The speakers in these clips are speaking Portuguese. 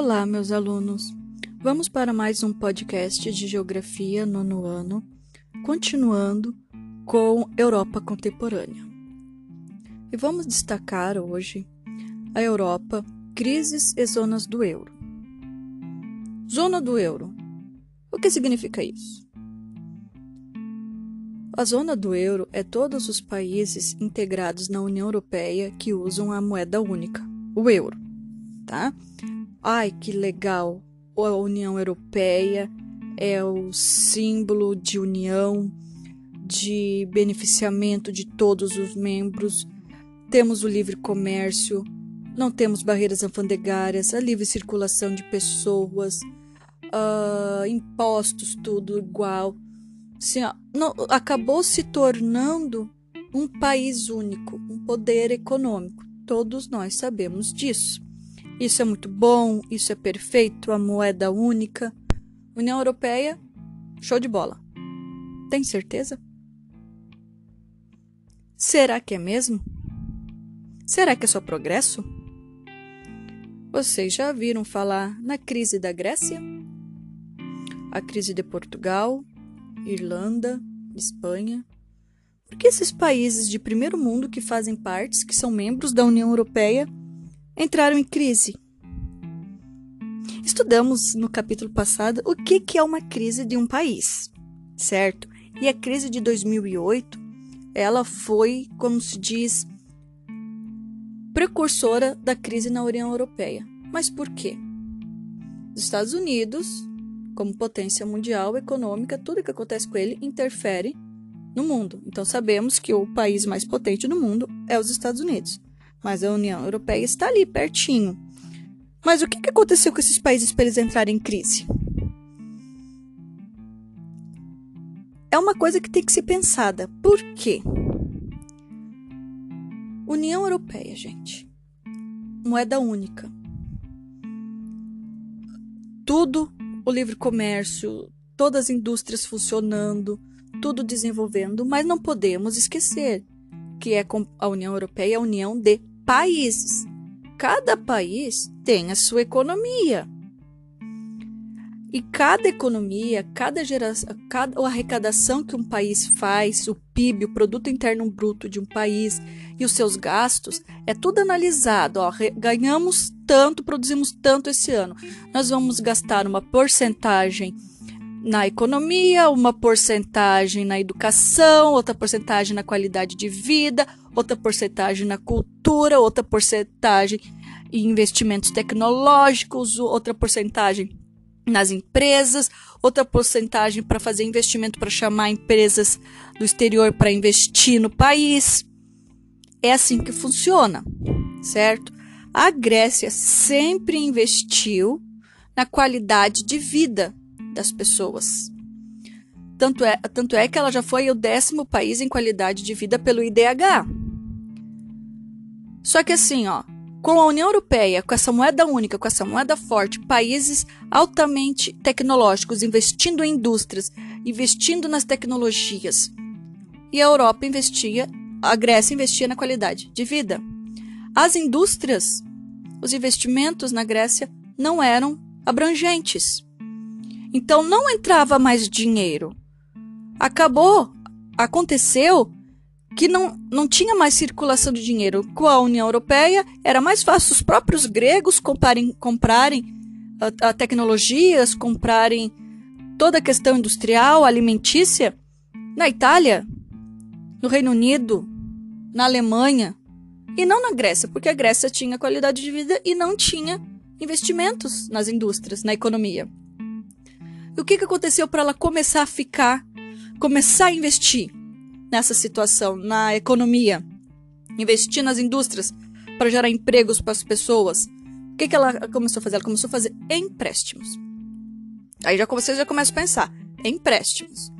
Olá, meus alunos. Vamos para mais um podcast de Geografia nono ano, continuando com Europa contemporânea. E vamos destacar hoje a Europa, crises e zonas do euro. Zona do euro. O que significa isso? A zona do euro é todos os países integrados na União Europeia que usam a moeda única, o euro, tá? Ai, que legal! A União Europeia é o símbolo de união, de beneficiamento de todos os membros. Temos o livre comércio, não temos barreiras alfandegárias, a livre circulação de pessoas, uh, impostos, tudo igual. Assim, acabou se tornando um país único, um poder econômico. Todos nós sabemos disso. Isso é muito bom, isso é perfeito, a moeda única. União Europeia, show de bola. Tem certeza? Será que é mesmo? Será que é só progresso? Vocês já viram falar na crise da Grécia? A crise de Portugal, Irlanda, Espanha? Por que esses países de primeiro mundo que fazem partes, que são membros da União Europeia, entraram em crise. Estudamos no capítulo passado o que, que é uma crise de um país, certo? E a crise de 2008, ela foi, como se diz, precursora da crise na União Europeia. Mas por quê? Os Estados Unidos, como potência mundial econômica, tudo que acontece com ele interfere no mundo. Então sabemos que o país mais potente do mundo é os Estados Unidos mas a União Europeia está ali, pertinho. Mas o que aconteceu com esses países para eles entrarem em crise? É uma coisa que tem que ser pensada. Por quê? União Europeia, gente. Moeda única. Tudo, o livre comércio, todas as indústrias funcionando, tudo desenvolvendo, mas não podemos esquecer que é a União Europeia a união de países. Cada país tem a sua economia. E cada economia, cada geração, cada arrecadação que um país faz, o PIB, o produto interno bruto de um país e os seus gastos, é tudo analisado. Ó, ganhamos tanto, produzimos tanto esse ano. Nós vamos gastar uma porcentagem na economia, uma porcentagem na educação, outra porcentagem na qualidade de vida, outra porcentagem na cultura, outra porcentagem em investimentos tecnológicos, outra porcentagem nas empresas, outra porcentagem para fazer investimento para chamar empresas do exterior para investir no país. É assim que funciona, certo? A Grécia sempre investiu na qualidade de vida das pessoas. Tanto é, tanto é que ela já foi o décimo país em qualidade de vida pelo IDH. Só que assim, ó, com a União Europeia, com essa moeda única, com essa moeda forte, países altamente tecnológicos investindo em indústrias, investindo nas tecnologias, e a Europa investia, a Grécia investia na qualidade de vida. As indústrias, os investimentos na Grécia não eram abrangentes. Então não entrava mais dinheiro. Acabou, aconteceu que não, não tinha mais circulação de dinheiro. Com a União Europeia, era mais fácil os próprios gregos comprarem, comprarem a, a tecnologias, comprarem toda a questão industrial, alimentícia. Na Itália, no Reino Unido, na Alemanha e não na Grécia, porque a Grécia tinha qualidade de vida e não tinha investimentos nas indústrias, na economia. E o que, que aconteceu para ela começar a ficar, começar a investir nessa situação, na economia, investir nas indústrias para gerar empregos para as pessoas? O que, que ela começou a fazer? Ela começou a fazer empréstimos. Aí já você já começa a pensar, empréstimos.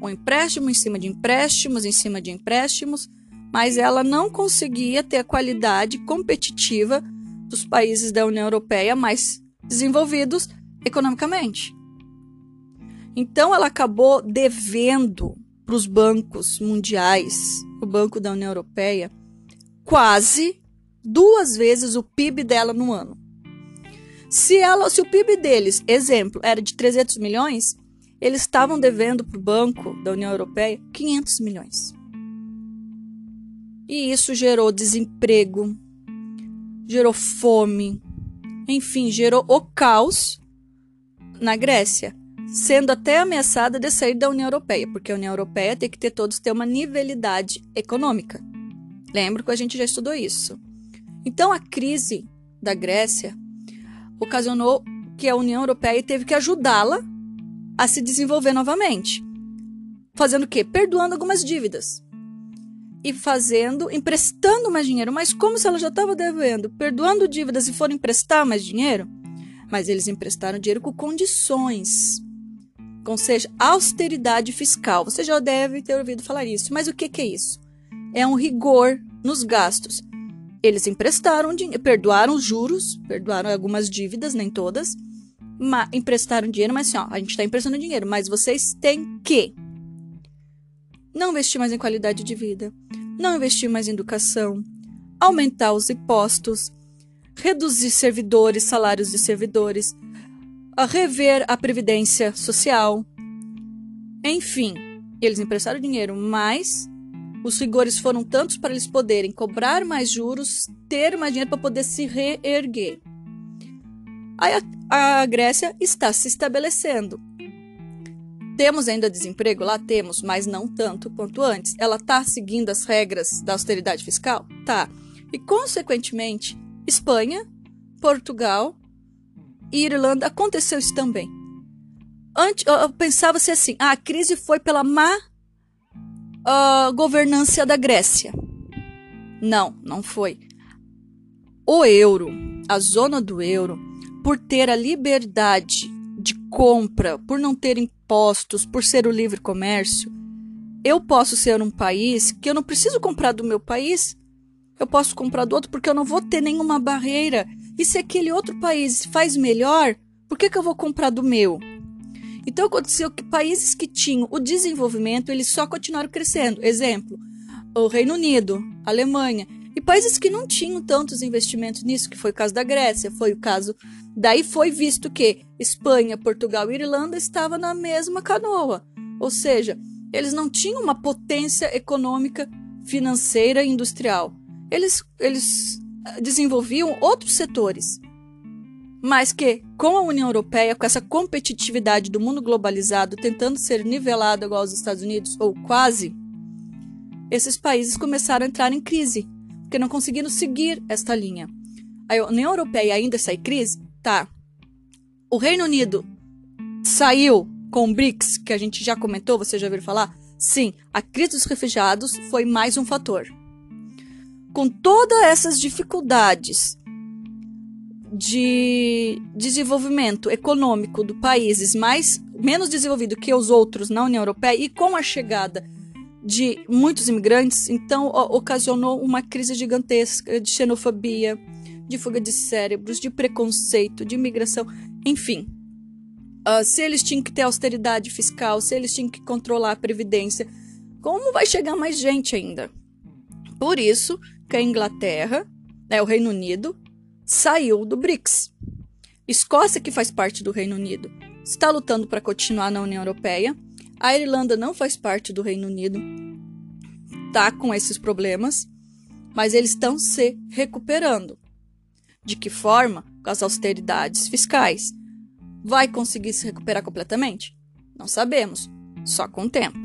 Um empréstimo em cima de empréstimos, em cima de empréstimos, mas ela não conseguia ter a qualidade competitiva dos países da União Europeia mais desenvolvidos economicamente. Então ela acabou devendo para os bancos mundiais, o Banco da União Europeia, quase duas vezes o PIB dela no ano. Se, ela, se o PIB deles, exemplo, era de 300 milhões, eles estavam devendo para o Banco da União Europeia 500 milhões. E isso gerou desemprego, gerou fome, enfim, gerou o caos na Grécia, sendo até ameaçada de sair da União Europeia, porque a União Europeia tem que ter todos ter uma nivelidade econômica. Lembro que a gente já estudou isso. Então a crise da Grécia ocasionou que a União Europeia teve que ajudá-la a se desenvolver novamente. Fazendo o quê? Perdoando algumas dívidas. E fazendo, emprestando mais dinheiro. Mas como se ela já estava devendo, perdoando dívidas e foram emprestar mais dinheiro? Mas eles emprestaram dinheiro com condições. Ou seja, austeridade fiscal. Você já deve ter ouvido falar isso. Mas o que, que é isso? É um rigor nos gastos. Eles emprestaram dinheiro, perdoaram os juros, perdoaram algumas dívidas, nem todas, ma, emprestaram dinheiro, mas assim, ó, a gente está emprestando dinheiro, mas vocês têm que não investir mais em qualidade de vida, não investir mais em educação, aumentar os impostos, reduzir servidores, salários de servidores, a rever a previdência social. Enfim, eles emprestaram dinheiro, mas os rigores foram tantos para eles poderem cobrar mais juros, ter mais dinheiro para poder se reerguer. Aí a, a Grécia está se estabelecendo. Temos ainda desemprego? Lá temos, mas não tanto quanto antes. Ela está seguindo as regras da austeridade fiscal? Tá. E, consequentemente, Espanha, Portugal e Irlanda aconteceu isso também. Antes, pensava-se assim: ah, a crise foi pela má uh, governança da Grécia. Não, não foi. O euro, a zona do euro, por ter a liberdade de compra, por não ter impostos, por ser o livre comércio, eu posso ser um país que eu não preciso comprar do meu país, eu posso comprar do outro porque eu não vou ter nenhuma barreira. E se aquele outro país faz melhor, por que, que eu vou comprar do meu? Então aconteceu que países que tinham o desenvolvimento, eles só continuaram crescendo. Exemplo, o Reino Unido, Alemanha, e países que não tinham tantos investimentos nisso, que foi o caso da Grécia, foi o caso. Daí foi visto que Espanha, Portugal e Irlanda estavam na mesma canoa. Ou seja, eles não tinham uma potência econômica, financeira e industrial. Eles, eles desenvolviam outros setores mas que, com a União Europeia, com essa competitividade do mundo globalizado tentando ser nivelado igual aos Estados Unidos, ou quase, esses países começaram a entrar em crise, porque não conseguiram seguir esta linha. A União Europeia ainda em crise? Tá. O Reino Unido saiu com o BRICS, que a gente já comentou, você já ouviu falar? Sim, a crise dos refugiados foi mais um fator. Com todas essas dificuldades de desenvolvimento econômico do países mais menos desenvolvidos que os outros na União Europeia e com a chegada de muitos imigrantes, então ocasionou uma crise gigantesca de xenofobia, de fuga de cérebros, de preconceito, de imigração, enfim. Uh, se eles tinham que ter austeridade fiscal, se eles tinham que controlar a previdência, como vai chegar mais gente ainda? Por isso que a Inglaterra, né, o Reino Unido, saiu do BRICS. Escócia, que faz parte do Reino Unido, está lutando para continuar na União Europeia. A Irlanda não faz parte do Reino Unido, está com esses problemas, mas eles estão se recuperando. De que forma? Com as austeridades fiscais. Vai conseguir se recuperar completamente? Não sabemos, só com o tempo.